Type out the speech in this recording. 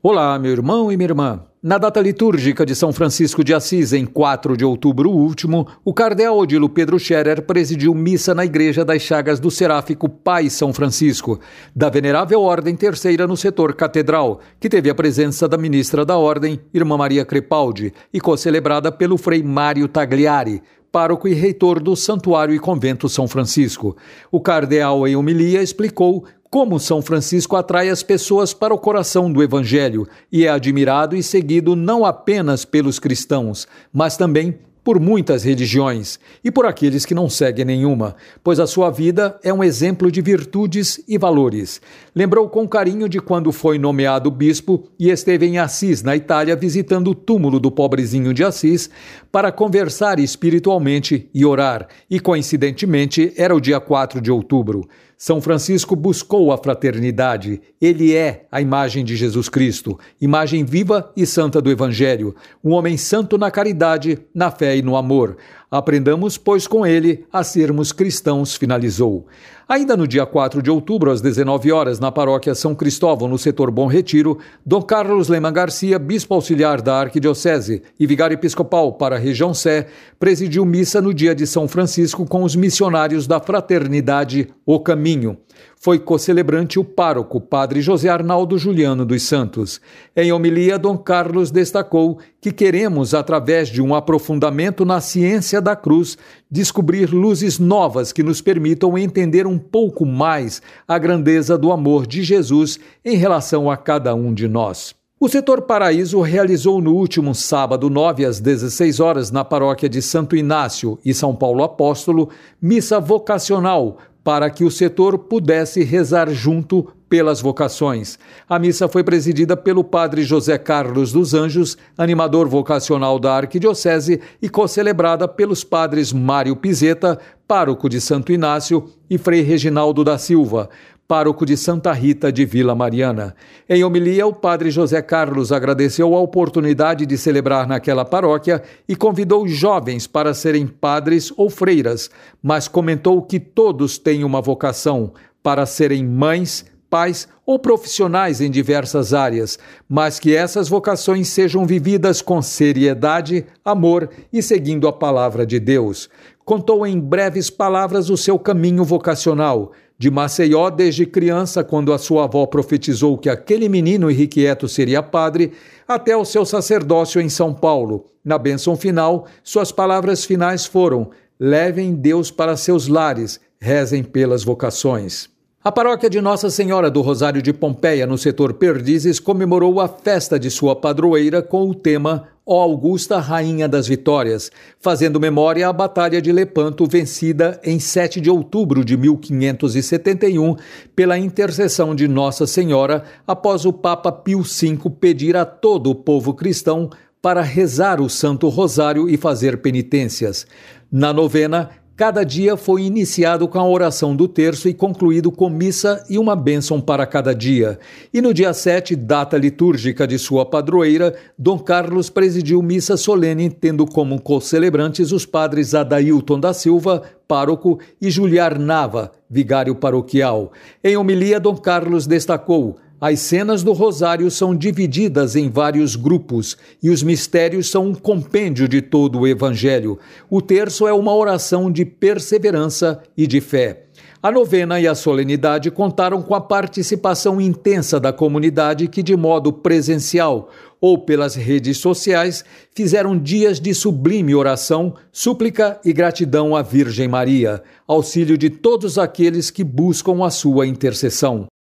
Olá, meu irmão e minha irmã. Na data litúrgica de São Francisco de Assis, em 4 de outubro último, o cardeal Odilo Pedro Scherer presidiu missa na Igreja das Chagas do Seráfico Pai São Francisco, da Venerável Ordem Terceira no setor catedral, que teve a presença da ministra da Ordem, Irmã Maria Crepaldi, e co-celebrada pelo Frei Mário Tagliari, pároco e reitor do Santuário e Convento São Francisco. O cardeal, em homilia, explicou como São Francisco atrai as pessoas para o coração do Evangelho e é admirado e seguido não apenas pelos cristãos, mas também por muitas religiões e por aqueles que não seguem nenhuma, pois a sua vida é um exemplo de virtudes e valores. Lembrou com carinho de quando foi nomeado bispo e esteve em Assis, na Itália, visitando o túmulo do pobrezinho de Assis para conversar espiritualmente e orar, e coincidentemente era o dia 4 de outubro. São Francisco buscou a fraternidade. Ele é a imagem de Jesus Cristo, imagem viva e santa do Evangelho, um homem santo na caridade, na fé e no amor. Aprendamos, pois, com ele a sermos cristãos, finalizou. Ainda no dia 4 de outubro, às 19 horas, na paróquia São Cristóvão, no setor Bom Retiro, Dom Carlos Lema Garcia, bispo auxiliar da Arquidiocese e vigário episcopal para a região Sé, presidiu missa no dia de São Francisco com os missionários da Fraternidade O Caminho foi co-celebrante o pároco, padre José Arnaldo Juliano dos Santos. Em homilia, Dom Carlos destacou que queremos, através de um aprofundamento na ciência da cruz, descobrir luzes novas que nos permitam entender um pouco mais a grandeza do amor de Jesus em relação a cada um de nós. O setor Paraíso realizou no último sábado, 9 às 16 horas, na paróquia de Santo Inácio e São Paulo Apóstolo, missa vocacional para que o setor pudesse rezar junto pelas vocações. A missa foi presidida pelo padre José Carlos dos Anjos, animador vocacional da Arquidiocese, e co-celebrada pelos padres Mário Pizeta, pároco de Santo Inácio, e Frei Reginaldo da Silva, pároco de Santa Rita de Vila Mariana. Em homilia, o padre José Carlos agradeceu a oportunidade de celebrar naquela paróquia e convidou jovens para serem padres ou freiras, mas comentou que todos têm uma vocação para serem mães, pais ou profissionais em diversas áreas, mas que essas vocações sejam vividas com seriedade, amor e seguindo a palavra de Deus. Contou em breves palavras o seu caminho vocacional de Maceió desde criança, quando a sua avó profetizou que aquele menino irrequieto seria padre, até o seu sacerdócio em São Paulo. Na bênção final, suas palavras finais foram: levem Deus para seus lares, rezem pelas vocações. A paróquia de Nossa Senhora do Rosário de Pompeia, no setor Perdizes, comemorou a festa de sua padroeira com o tema Ó Augusta Rainha das Vitórias, fazendo memória à Batalha de Lepanto, vencida em 7 de outubro de 1571 pela intercessão de Nossa Senhora, após o Papa Pio V pedir a todo o povo cristão para rezar o Santo Rosário e fazer penitências. Na novena, Cada dia foi iniciado com a oração do terço e concluído com missa e uma bênção para cada dia. E no dia 7, data litúrgica de sua padroeira, Dom Carlos presidiu missa solene, tendo como co-celebrantes os padres Adailton da Silva, pároco, e Juliar Nava, vigário paroquial. Em homilia, Dom Carlos destacou as cenas do Rosário são divididas em vários grupos e os mistérios são um compêndio de todo o Evangelho. O terço é uma oração de perseverança e de fé. A novena e a solenidade contaram com a participação intensa da comunidade que, de modo presencial ou pelas redes sociais, fizeram dias de sublime oração, súplica e gratidão à Virgem Maria, auxílio de todos aqueles que buscam a sua intercessão.